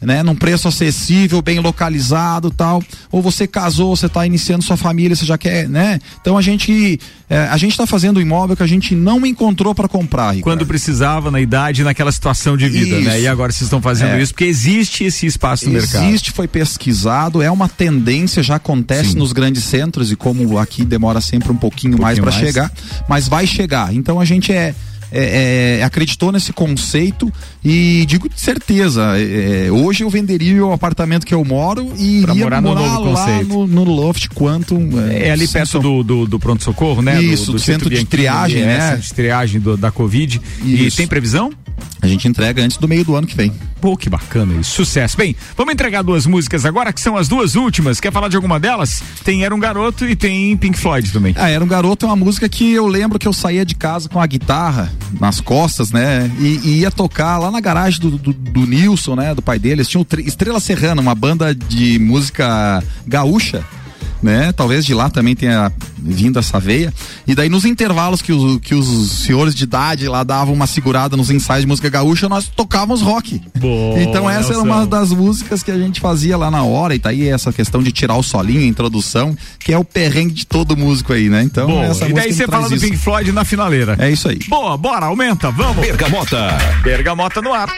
né? Num preço acessível, bem localizado tal. Ou você casou, você está iniciando sua família, você já quer, né? Então a gente, é, a gente está fazendo imóvel que a gente não encontrou para comprar, Ricardo. Quando precisava, na idade, naquela situação de vida, né? Isso. E agora vocês estão fazendo É. isso porque existe esse espaço no mercado. Existe, foi pesquisado, é uma tendência, já acontece nos grandes centros e como aqui demora sempre um pouquinho, mais para mais. chegar, mas vai chegar. Então a gente é, é- é, acreditou nesse conceito e digo de certeza, é, é, hoje eu venderia o apartamento que eu moro e Pra iria morar no novo lá conceito. no, no Loft Quantum. É ali sem perto som- do, do, do pronto-socorro, né? Isso, do centro de Bianchini, triagem, é, né? Centro de triagem do- da Covid. E Isso. tem previsão? A gente entrega antes do meio do ano que vem. Pô, que bacana isso. Sucesso. Bem, vamos entregar duas músicas agora, que são as duas últimas. Quer falar de alguma delas? Tem Era um Garoto e tem Pink Floyd também. Ah, era um garoto, é uma música que eu lembro que eu saía de casa com a guitarra nas costas, né? E, e ia tocar lá na garagem do, do, do Nilson, né? Do pai dele. Eles tinham Tre- Estrela Serrana, uma banda de música gaúcha. Né? Talvez de lá também tenha vindo essa veia. E daí nos intervalos que os, que os senhores de idade lá davam uma segurada nos ensaios de música gaúcha, nós tocávamos rock. Boa, então essa era Nelson. uma das músicas que a gente fazia lá na hora, e tá aí essa questão de tirar o solinho, a introdução, que é o perrengue de todo músico aí, né? Então, Boa. essa E daí música você fala traz do isso. Pink Floyd na finaleira. É isso aí. Boa, bora, aumenta, vamos. Bergamota. Bergamota no ar.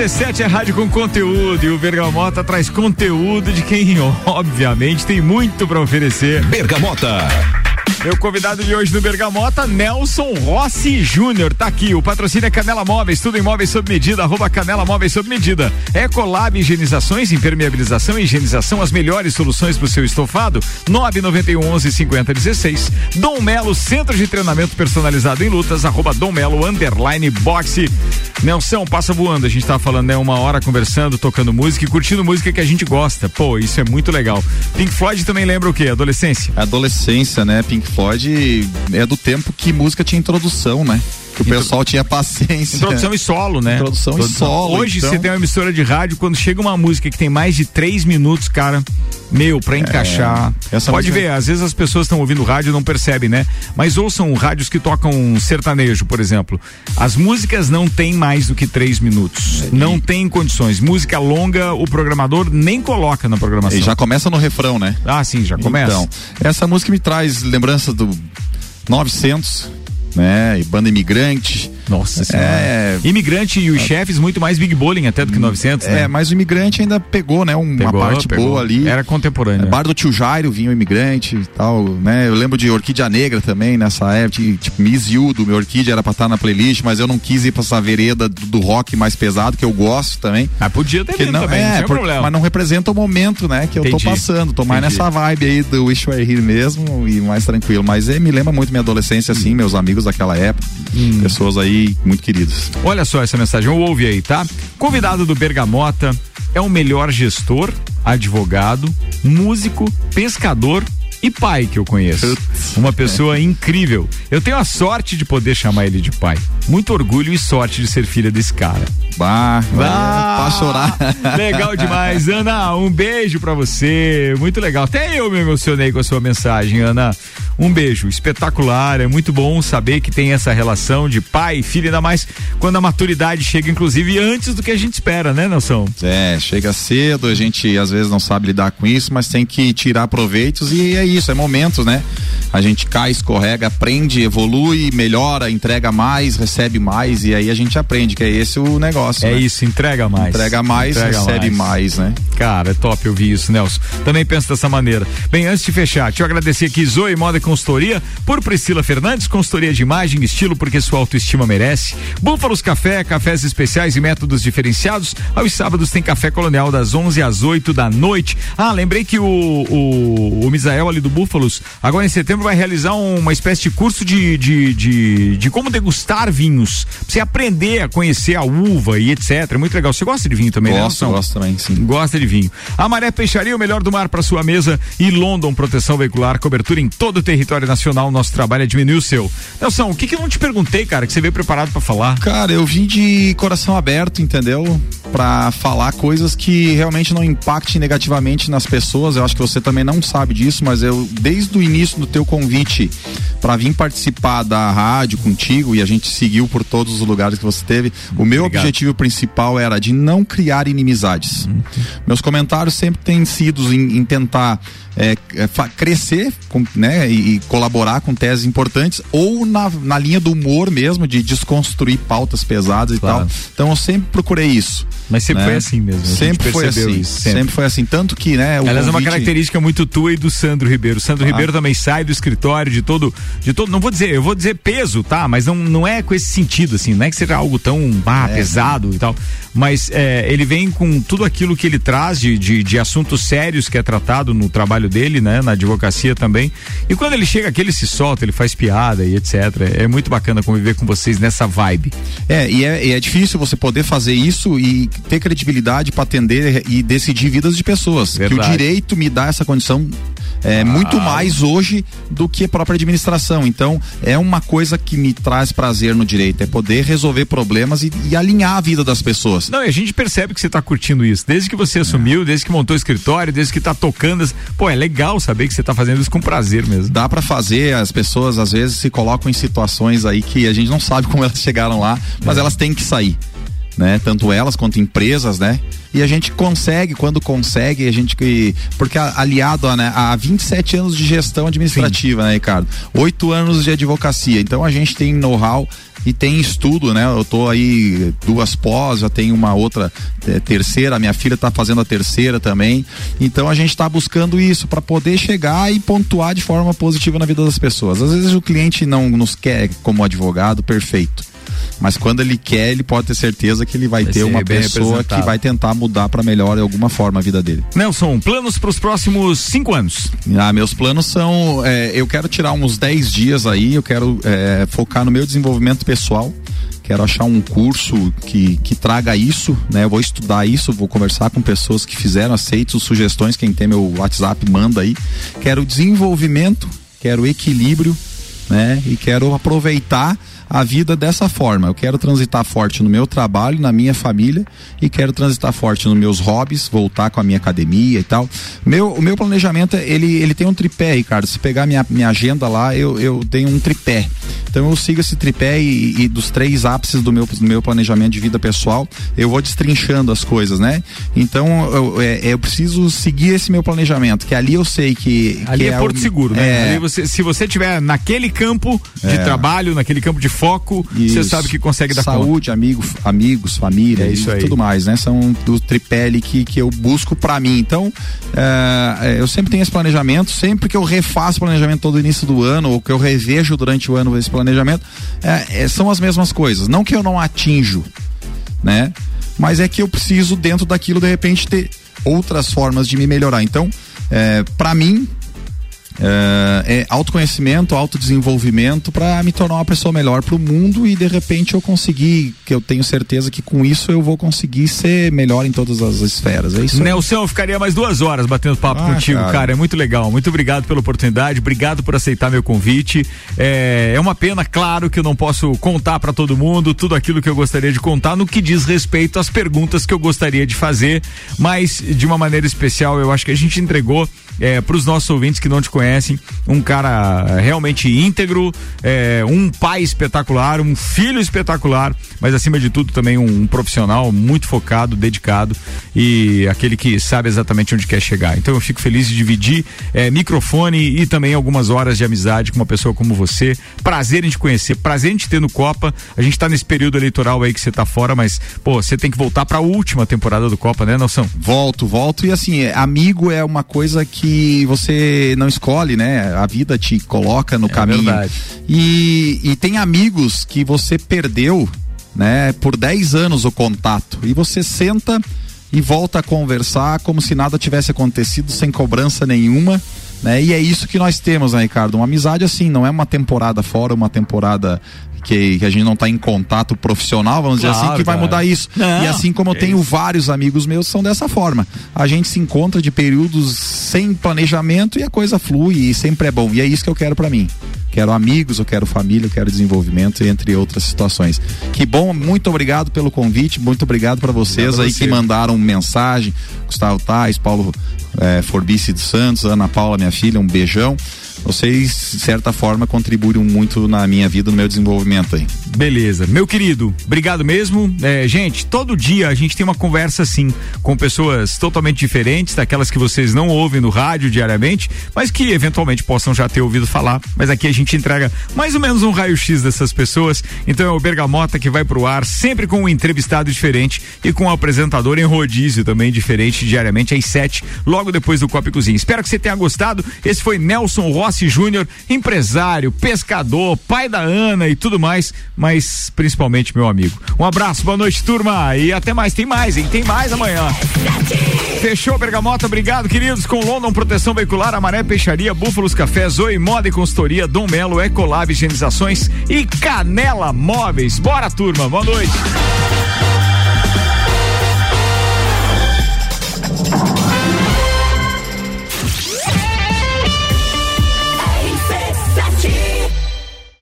RC7 é rádio com conteúdo e o Bergamota traz conteúdo de quem, obviamente, tem muito para oferecer. Bergamota. Meu convidado de hoje no Bergamota, Nelson Rossi Júnior, tá aqui. O patrocínio é Canela Móveis, tudo em móveis sob medida, arroba Canela Móveis sob medida. Ecolab Higienizações, impermeabilização e higienização, as melhores soluções para o seu estofado. 991 11 50 16. Dom Melo, Centro de Treinamento Personalizado em Lutas, arroba Dom Melo, underline boxe. Nelson, passa voando. A gente tava falando, né? Uma hora conversando, tocando música e curtindo música que a gente gosta. Pô, isso é muito legal. Pink Floyd também lembra o quê? Adolescência? Adolescência, né? Pink Floyd é do tempo que música tinha introdução, né? Que o pessoal tinha paciência. Introdução e solo, né? Introdução e solo. Hoje então- você tem uma emissora de rádio, quando chega uma música que tem mais de três minutos, cara, meu, pra encaixar. É, Pode ver, às vezes as pessoas estão ouvindo rádio e não percebem, né? Mas ouçam rádios que tocam sertanejo, por exemplo. As músicas não têm mais do que três minutos. Não tem condições. Música longa, o programador nem coloca na programação. E já começa no refrão, né? Ah, sim, já começa. Então, essa música me traz lembranças do 900, né? E banda imigrante. Nossa senhora. É, Imigrante e os chefes muito mais Big Bowling até do que 900, né? é, mas o imigrante ainda pegou, né? Uma Pegou, parte pegou. boa ali. Era contemporâneo. É, Bar do Tio Jairo vinha o imigrante e tal, né? Eu lembro de Orquídea Negra também nessa época, tipo Miss You do meu Orquídea era pra estar na playlist, mas eu não quis ir pra essa vereda do, do rock mais pesado, que eu gosto também. Ah, podia ter Que vindo não, também, é, não por- problema. mas não representa o momento, né, que eu Entendi. tô passando. Tô mais Entendi. nessa vibe aí do Wish You Were Here mesmo e mais tranquilo. Mas é, me lembra muito minha adolescência, assim, meus amigos daquela época, Hum. pessoas aí muito queridas. Olha só essa mensagem, eu ouvi aí, tá? Convidado do Bergamota é o melhor gestor, advogado, músico, pescador e pai que eu conheço. Uma pessoa incrível. Eu tenho a sorte de poder chamar ele de pai. Muito orgulho e sorte de ser filha desse cara. Bah, bah pra chorar. Legal demais, Ana. Um beijo para você. Muito legal. Até eu me emocionei com a sua mensagem, Ana. Um beijo, espetacular. É muito bom saber que tem essa relação de pai e filho, ainda mais quando a maturidade chega, inclusive, antes do que a gente espera, né, Nelson? É, chega cedo, a gente às vezes não sabe lidar com isso, mas tem que tirar proveitos e é isso, é momentos, né? A gente cai, escorrega, aprende, evolui, melhora, entrega mais, recebe mais e aí a gente aprende, que é esse o negócio. É né? isso, entrega mais. Entrega mais, entrega recebe mais. mais. né? Cara, é top ouvir isso, Nelson. Também penso dessa maneira. Bem, antes de fechar, deixa eu agradecer aqui Zoe Moda Consultoria, por Priscila Fernandes, consultoria de imagem, estilo, porque sua autoestima merece. Búfalos Café, cafés especiais e métodos diferenciados. Aos sábados tem café colonial das 11 às 8 da noite. Ah, lembrei que o, o, o Misael ali do Búfalos, agora em setembro vai realizar uma espécie de curso de, de, de, de como degustar vinhos. Pra você aprender a conhecer a uva e etc. Muito legal. Você gosta de vinho também, gosto, né? Gosto também, sim. Gosta de vinho. A Maré Peixaria, o melhor do mar para sua mesa e London Proteção Veicular, cobertura em todo o território nacional. Nosso trabalho é diminuir o seu. Nelson, o que que eu não te perguntei, cara, que você veio preparado para falar? Cara, eu vim de coração aberto, entendeu? Para falar coisas que realmente não impactem negativamente nas pessoas. Eu acho que você também não sabe disso, mas eu desde o início do teu convite para vir participar da rádio contigo e a gente seguiu por todos os lugares que você teve. O meu Obrigado. objetivo principal era de não criar inimizades. Uhum. Meus comentários sempre têm sido em, em tentar é, é, crescer com, né, e, e, colaborar com teses importantes ou na, na linha do humor mesmo, de desconstruir pautas pesadas claro. e tal. Então eu sempre procurei isso. Mas sempre né? foi assim mesmo. Sempre foi assim. Isso, sempre. sempre. foi assim. Tanto que, né? Aliás, convite... é uma característica muito tua e do Sandro Ribeiro. O Sandro ah. Ribeiro também sai do escritório de todo, de todo. Não vou dizer, eu vou dizer peso, tá? Mas não, não é com esse sentido, assim. Não é que seja algo tão ah, é, pesado e tal. Mas é, ele vem com tudo aquilo que ele traz de, de, de assuntos sérios que é tratado no trabalho dele, né? Na advocacia também. E quando ele chega aqui, ele se solta, ele faz piada e etc. É muito bacana conviver com vocês nessa vibe. É, e é, e é difícil você poder fazer isso e ter credibilidade para atender e decidir vidas de pessoas. Verdade. Que o direito me dá essa condição é, ah. muito mais hoje do que a própria administração. Então, é uma coisa que me traz prazer no direito, é poder resolver problemas e, e alinhar a vida das pessoas. Não, e a gente percebe que você está curtindo isso. Desde que você assumiu, é. desde que montou o escritório, desde que está tocando. Pô, é legal saber que você está fazendo isso com prazer mesmo. Dá para fazer, as pessoas às vezes se colocam em situações aí que a gente não sabe como elas chegaram lá, mas é. elas têm que sair né? Tanto elas quanto empresas, né? E a gente consegue, quando consegue, a gente que. Porque aliado a, né, a 27 anos de gestão administrativa, Sim. né, Ricardo? Oito anos de advocacia. Então a gente tem know-how e tem estudo, né? Eu tô aí duas pós, já tenho uma outra é, terceira, minha filha está fazendo a terceira também. Então a gente está buscando isso para poder chegar e pontuar de forma positiva na vida das pessoas. Às vezes o cliente não nos quer como advogado perfeito. Mas quando ele quer, ele pode ter certeza que ele vai, vai ter uma pessoa que vai tentar mudar para melhor de alguma forma a vida dele. Nelson, planos para os próximos cinco anos? Ah, meus planos são, é, eu quero tirar uns 10 dias aí, eu quero é, focar no meu desenvolvimento pessoal quero achar um curso que, que traga isso, né? Eu vou estudar isso, vou conversar com pessoas que fizeram, aceito sugestões, quem tem meu WhatsApp manda aí. Quero desenvolvimento, quero equilíbrio, né? E quero aproveitar a vida dessa forma. Eu quero transitar forte no meu trabalho, na minha família e quero transitar forte nos meus hobbies, voltar com a minha academia e tal. Meu, o meu planejamento, ele, ele tem um tripé, Ricardo. Se pegar minha, minha agenda lá, eu, eu tenho um tripé. Então eu sigo esse tripé e, e dos três ápices do meu, do meu planejamento de vida pessoal, eu vou destrinchando as coisas, né? Então eu, é, eu preciso seguir esse meu planejamento, que ali eu sei que. Ali que é, é Porto Seguro, né? É, você, se você tiver naquele campo de é, trabalho, naquele campo de foco, você sabe que consegue dar Saúde, conta. amigo, amigos, família, é isso e aí. tudo mais, né? São do tripé ali que, que eu busco para mim. Então, é, eu sempre tenho esse planejamento, sempre que eu refaço o planejamento todo início do ano, ou que eu revejo durante o ano esse planejamento, é, são as mesmas coisas. Não que eu não atinjo, né? Mas é que eu preciso, dentro daquilo, de repente, ter outras formas de me melhorar. Então, é, para mim, Uh, é autoconhecimento, autodesenvolvimento para me tornar uma pessoa melhor para o mundo e de repente eu conseguir, que eu tenho certeza que com isso eu vou conseguir ser melhor em todas as esferas. É isso. Nelson, eu ficaria mais duas horas batendo papo ah, contigo, cara. cara. É muito legal. Muito obrigado pela oportunidade, obrigado por aceitar meu convite. É, é uma pena, claro, que eu não posso contar para todo mundo tudo aquilo que eu gostaria de contar no que diz respeito às perguntas que eu gostaria de fazer, mas de uma maneira especial, eu acho que a gente entregou é, para os nossos ouvintes que não te conhecem, um cara realmente íntegro, é, um pai espetacular, um filho espetacular, mas acima de tudo também um, um, profissional muito focado, dedicado e aquele que sabe exatamente onde quer chegar. Então eu fico feliz de dividir é, microfone e também algumas horas de amizade com uma pessoa como você. Prazer em te conhecer, prazer em te ter no Copa. A gente está nesse período eleitoral aí que você tá fora, mas pô, você tem que voltar para a última temporada do Copa, né, Nelson? Volto, volto e assim, amigo é uma coisa que você não escolhe, né? A vida te coloca no é caminho. Verdade. E, e tem amigos que você perdeu, né? Por 10 anos o contato. E você senta e volta a conversar como se nada tivesse acontecido, sem cobrança nenhuma. Né? E é isso que nós temos, né, Ricardo? Uma amizade assim, não é uma temporada fora, uma temporada que, que a gente não está em contato profissional, vamos claro, dizer assim, que vai mudar isso. Não, e assim como eu tenho isso. vários amigos meus são dessa forma. A gente se encontra de períodos sem planejamento e a coisa flui e sempre é bom. E é isso que eu quero para mim. Quero amigos, eu quero família, eu quero desenvolvimento, entre outras situações. Que bom, muito obrigado pelo convite, muito obrigado para vocês aí você. que mandaram mensagem. Gustavo Tais, Paulo é, Forbice dos Santos, Ana Paula, minha filha, um beijão vocês, de certa forma, contribuem muito na minha vida, no meu desenvolvimento aí. Beleza. Meu querido, obrigado mesmo. É, gente, todo dia a gente tem uma conversa assim, com pessoas totalmente diferentes, daquelas que vocês não ouvem no rádio diariamente, mas que eventualmente possam já ter ouvido falar. Mas aqui a gente entrega mais ou menos um raio-x dessas pessoas. Então é o Bergamota que vai pro ar, sempre com um entrevistado diferente e com um apresentador em rodízio também diferente, diariamente, às sete, logo depois do Copa e Cozinha. Espero que você tenha gostado. Esse foi Nelson Rossi Rossi Júnior, empresário, pescador, pai da Ana e tudo mais, mas principalmente meu amigo. Um abraço, boa noite, turma, e até mais. Tem mais, hein? Tem mais amanhã. Fechou, Bergamota, obrigado, queridos. Com London Proteção Veicular, Amaré Peixaria, Búfalos Café, Zoe Moda e Consultoria, Dom Melo, Ecolab Higienizações e Canela Móveis. Bora, turma, boa noite.